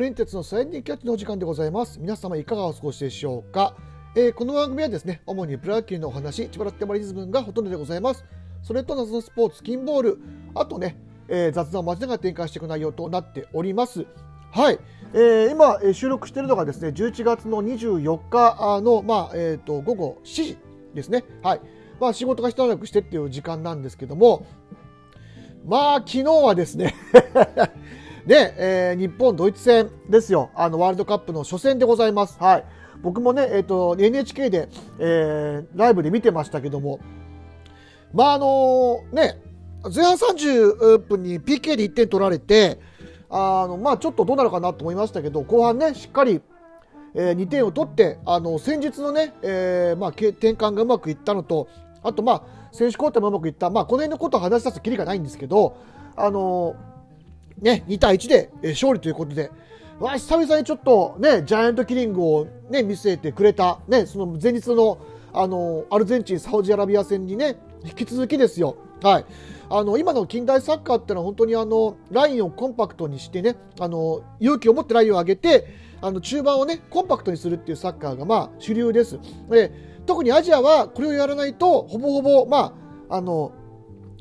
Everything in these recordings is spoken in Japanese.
ブレンテツのサイディキャッチのお時間でございます。皆様いかがお過ごしでしょうか、えー、この番組はですね主にプロ野球のお話千葉ロッテマリーズ分がほとんどでございます。それと謎のスポーツ金ボール。あとね、えー、雑談を交えながら展開していく内容となっております。はい、えー、今、えー、収録しているのがですね11月の24日の、まあえーと、午後7時ですね。はい。まあ仕事が一段落してっていう時間なんですけども。まあ昨日はですねで、えー、日本、ドイツ戦ですよ。あの、ワールドカップの初戦でございます。はい。僕もね、えっ、ー、と、NHK で、えー、ライブで見てましたけども、まあ、あのー、ね、前半30分に PK で1点取られて、あの、まあ、ちょっとどうなるかなと思いましたけど、後半ね、しっかり、えー、2点を取って、あの、先日のね、えー、まあ、転換がうまくいったのと、あと、まあ、選手交代もうまくいった、まあ、この辺のことを話し出すきりがないんですけど、あのーね、2対1で勝利ということで、わ久々にちょっとね、ジャイアントキリングをね、見据えてくれた、ね、その前日の、あの、アルゼンチン、サウジアラビア戦にね、引き続きですよ。はい。あの、今の近代サッカーってのは本当にあの、ラインをコンパクトにしてね、あの、勇気を持ってラインを上げて、あの、中盤をね、コンパクトにするっていうサッカーが、まあ、主流です。で、特にアジアはこれをやらないと、ほぼほぼ、まあ、あの、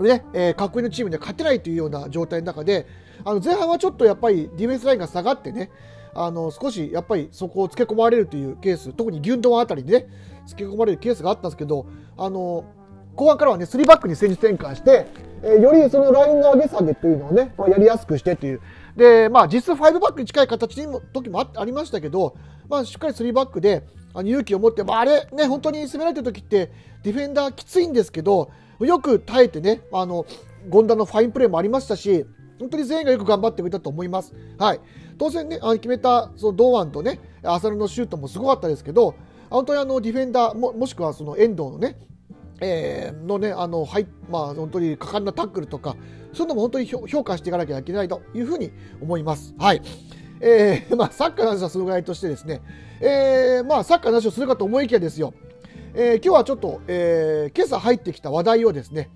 ね、えー、格上のチームには勝てないというような状態の中で、あの前半はちょっとやっぱりディフェンスラインが下がってね、あの少しやっぱりそこをつけ込まれるというケース、特にギュンドンあたりでね、つけ込まれるケースがあったんですけど、あの後半からはね、3バックに戦術転換して、えー、よりそのラインの上げ下げというのをね、まあ、やりやすくしてという。で、まあ実質5バックに近い形の時もありましたけど、まあしっかり3バックで、あの勇気を持って、まあ、あれね、本当に攻められてる時ってディフェンダーきついんですけど、よく耐えてね、あの、権田のファインプレーもありましたし、本当に全員がよく頑張ってくれたと思います。はい。当然ね、あの決めた、その堂安とね、浅野のシュートもすごかったですけど、本当にあの、ディフェンダーも、もしくはその遠藤のね、えー、のね、あの、はい、まあ、本当に果敢なタックルとか、そういうのも本当に評価していかなきゃいけないというふうに思います。はい。えー、まあ、サッカーの話はそのぐらいとしてですね、えー、まあ、サッカーの話をするかと思いきやですよ、えー、今日はちょっと、えー、今朝入ってきた話題をですね、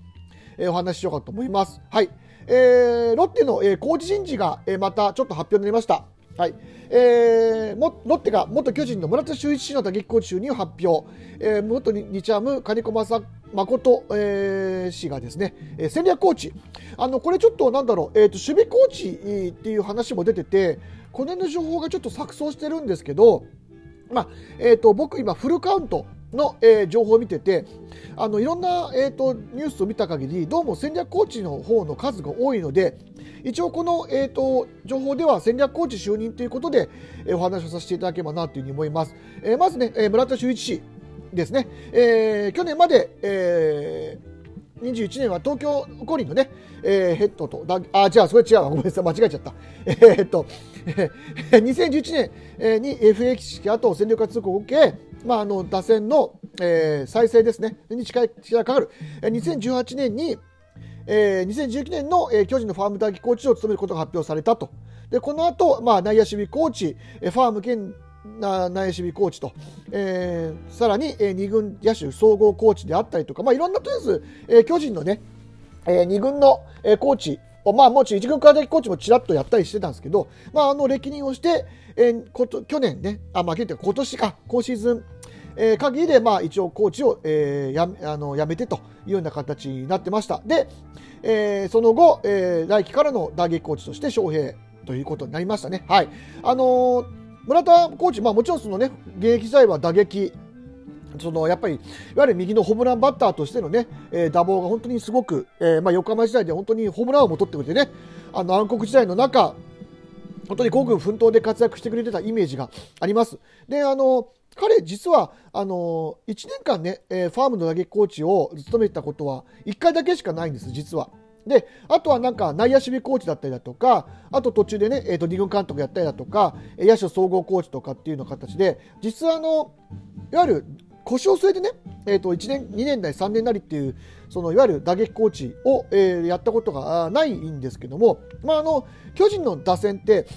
えー、お話ししようかと思います。はい。えー、ロッテの、えー、工事人事が、えー、またちょっと発表になりました。はい。えー、もロッテが元巨人の村田修一氏の打撃コーチ就任を発表。えー、元日ハム金子正誠、えー、氏がですね、えー、戦略コーチ。あの、これちょっとなんだろう、え、ー、と、守備コーチっていう話も出てて、この辺の情報がちょっと錯綜してるんですけど、まあ、えっ、ー、と、僕今フルカウントの、えー、情報を見ててあのいろんな、えーと、ニュースを見た限りどうも戦略コーチの方の数が多いので一応この、えーと、情報では戦略コーチ就任ということで、えー、お話をさせていただければなというふうに思います、えー、まずね、えー、村田修一氏ですね、えー、去年まで、えー21年は東京五輪のね、えー、ヘッドと、だあ、違う、それ違うごめんなさい、間違えちゃった。えー、っと、えー、2011年に FA 式後戦力通告を受け、まあ、あの打線の、えー、再生ですね、に近い力がかかる、えー、2018年に、えー、2019年の、えー、巨人のファーム打撃コーチを務めることが発表されたと。で、この後、まあ、内野守備コーチ、えー、ファーム兼内野守備コーチと、えー、さらに、えー、2軍野手総合コーチであったりとか、まあ、いろんなとりあえず、えー、巨人のね、えー、2軍の、えー、コーチまあ、もちろん一軍からコーチもちらっとやったりしてたんですけど、まあ、あの歴任をして、えー、こと去年ね、あ、まあ、今年か、今シーズン、えー、限りで、まあ、一応コーチを、えー、やあのやめてというような形になってました。で、えー、その後、えー、来季からの打撃コーチとして翔平ということになりましたね。はい。あのー、村田コーチ、まあ、もちろんそのね、現役時代は打撃、そのやっぱりいわゆる右のホームランバッターとしてのね、えー、打棒が本当にすごく、えー、まあ、横浜時代で本当にホームランをも取ってくれてね、あの暗黒時代の中、本当に孤軍奮闘で活躍してくれてたイメージがあります。で、あの、彼、実は、あの、1年間ね、えー、ファームの打撃コーチを務めたことは、1回だけしかないんです、実は。で、あとはなんか内野守備コーチだったりだとか、あと途中でね、えっ、ー、と、2軍監督やったりだとか、野手総合コーチとかっていうような形で、実はあの、いわゆる腰を据えてね、えー、と1年、2年代、3年なりっていう、そのいわゆる打撃コーチを、えー、やったことがないんですけども、まあ、あの巨人の打線って、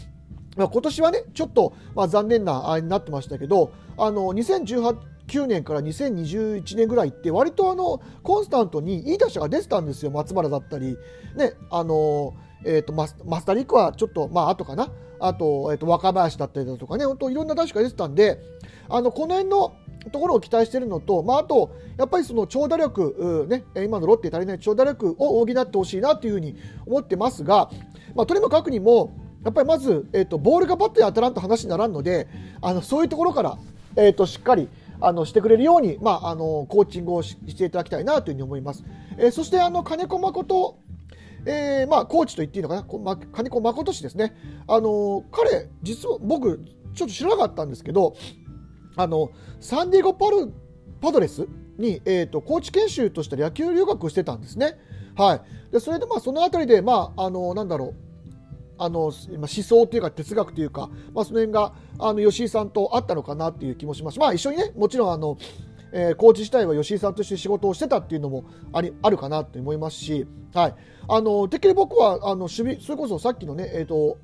まあ、今年はね、ちょっと、まあ、残念なあになってましたけど、あの2018年から2021年ぐらいって割とあのコンスタントにいい打者が出てたんですよ松原だったり、ねあのえーと、マスマスターリックはちょっと、まあ後かな。あと,、えー、と若林だったりだとかね本当いろんな打者が出てたんであのこの辺のところを期待しているのと、まあ、あと、やっぱりその長打力、ね、今のロッテ足りない長打力を補ってほしいなというふうに思ってますが、まあ、とにもかくにも、やっぱりまず、えーと、ボールがバットに当たらんと話にならんので、あのそういうところから、えーと、しっかりあのしてくれるように、まあ、あのコーチングをしていただきたいなというふうに思います。えー、そしてあの金子誠えー、まあ、コーチと言っていいのかな、ま、金子誠氏ですね。あの彼、実は僕、ちょっと知らなかったんですけど、あのサンディエゴパルパドレスに、えーと、コーチ研修として野球留学してたんですね。はい、でそれでまあその辺りで、まあ、あのなんだろうあの思想というか哲学というか、まあ、その辺があの吉井さんとあったのかなっていう気もします。まあ、一緒にねもちろんあの、えー、コーチ自体は吉井さんとして仕事をしてたっていうのもありあるかなと思いますし、はい、あのてっきり僕はあの守備それこそさっきのね、えーと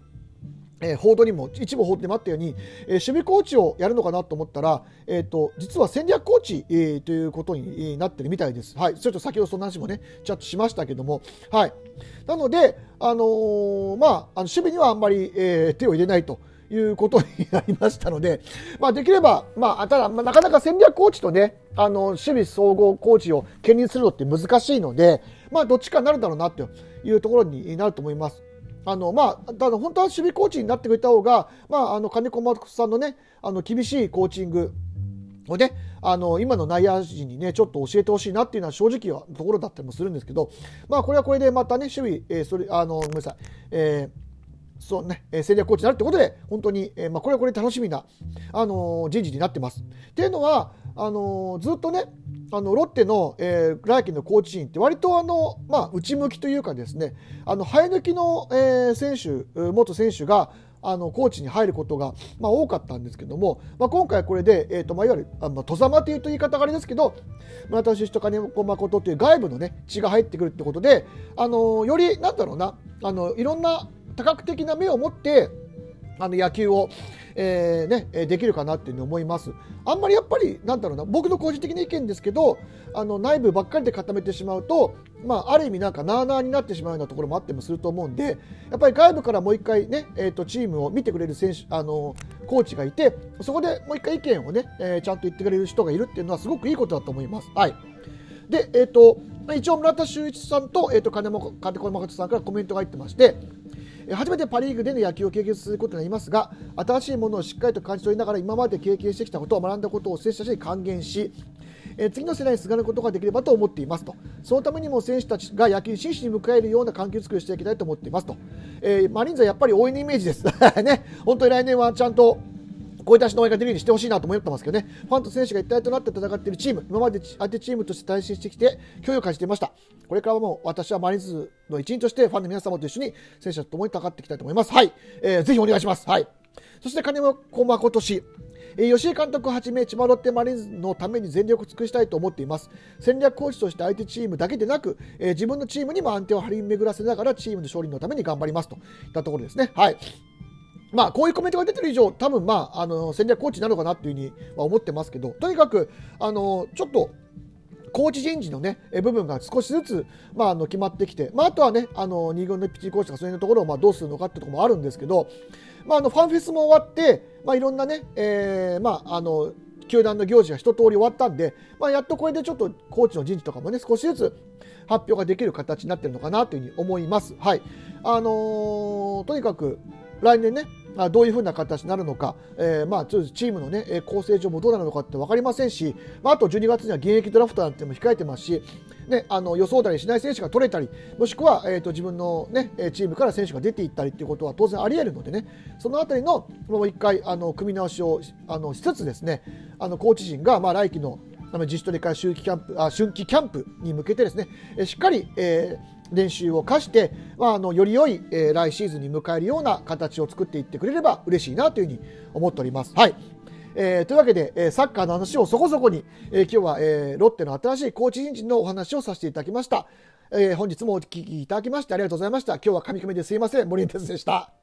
えー、報道にも一部報道でもあったように、えー、守備コーチをやるのかなと思ったら、えーと、実は戦略コーチ、えー、ということになってるみたいです。はい、ちょっと先ほどその話もねちょっとしましたけども、はい、なので、あのー、まあ、あの守備にはあんまり、えー、手を入れないと。いうことになりましたので、まあ、できれば、まあ、ただ、まあ、なかなか戦略コーチとね、あの守備総合コーチを兼任するのって難しいので、まあ、どっちかになるだろうなというところになると思います。あのまあ、ただ本当は守備コーチになってくれた方が、まあ、あの金子誠さんのねあの厳しいコーチングをねあの今の内野陣にねちょっと教えてほしいなっていうのは正直はところだったりもするんですけど、まあ、これはこれでまたね守備、えー、それあのごめんなさい、えーそうね、えー、戦略コーチになるってことで、本当に、えー、まあ、これはこれ楽しみな、あのー、人事になってます。っていうのは、あのー、ずっとね、あのロッテの、えー、来季のコーチ陣って割とあの、まあ、内向きというかですねあの生え抜きの、えー、選手元選手があのコーチに入ることが、まあ、多かったんですけども、まあ、今回これで、えーとまあ、いわゆるあ、まあ、戸様というと言い方があれですけど私と金子誠という外部の、ね、血が入ってくるってことで、あのよりなんだろうなあのいろんな多角的な目を持ってあの野球を、えーね、できるかなっていうに思います。あんまりやっぱりなんだろうな僕の個人的な意見ですけどあの内部ばっかりで固めてしまうと、まあ、ある意味なんかなあなあになってしまうようなところもあってもすると思うんでやっぱり外部からもう一回ね、えー、とチームを見てくれる選手あのコーチがいてそこでもう一回意見をね、えー、ちゃんと言ってくれる人がいるっていうのはすごくいいことだと思います。はいで、えーと、一応村田修一さんと,、えーと、金子誠さんからコメントが入ってまして初めてパ・リーグでの野球を経験することになりますが新しいものをしっかりと感じ取りながら今まで経験してきたことを学んだことを選手たちに還元しえ次の世代にすがることができればと思っていますと。そのためにも選手たちが野球に真摯に迎えるような環境作りをしていきたいと思っていますと、えー、マリンズはやっぱり応援のイメージです。ね。本当に来年はちゃんと声出しの応援ができるようにしてほしいなと思ってますけどね、ファンと選手が一体となって戦っているチーム、今まで相手チームとして対戦してきて、脅威を感じていました。これからも私はマリンズの一員として、ファンの皆様と一緒に選手と共に戦っていきたいと思います。はい。えー、ぜひお願いします。はい。そして金子誠氏。え、吉井監督はじめ千葉ロッテマリンズのために全力を尽くしたいと思っています戦略コーチとして相手チームだけでなく、えー、自分のチームにも安定を張り巡らせながらチームの勝利のために頑張りますといったところですねはいまあ、こういうコメントが出てる以上、多分まあ、あの戦略コーチなのかなっていうふうには思ってますけど、とにかく、あのちょっと、コーチ人事の、ね、部分が少しずつ、まあ、あの決まってきて、まあ、あとはね、あの2軍のピッチコーチとかそういうところをまあどうするのかってところもあるんですけど、まあ、あのファンフェスも終わって、まあ、いろんなね、えー、まあ、あの球団の行事が一通り終わったんで、まあ、やっとこれでちょっとコーチの人事とかもね、少しずつ発表ができる形になってるのかなというふうに思います。はい。あのー、とにかく、来年ね、どういうふうな形になるのか、えー、まあ、チームの、ね、構成上もどうなるのかって分かりませんし、まあ、あと12月には現役ドラフトなんても控えてますし、ね、あの予想だりしない選手が取れたり、もしくは、えーと、自分の、ね、チームから選手が出ていったりということは当然あり得るのでね、そのあたりのもう一回あの組み直しをあのしつつですね、あのコーチ陣が、まあ、来季の自主トレ会春季キャンプあ春季キャンプに向けてですね、しっかり、えー練習を課して、まあ、あのより良い、えー、来シーズンに迎えるような形を作っていってくれれば嬉しいなというふうに思っております。はいえー、というわけで、えー、サッカーの話をそこそこに、えー、今日は、えー、ロッテの新しいコーチ人事のお話をさせていただきました。えー、本日もお聞きいただきましてありがとうございました。今日は神々ですいません。森哲でした。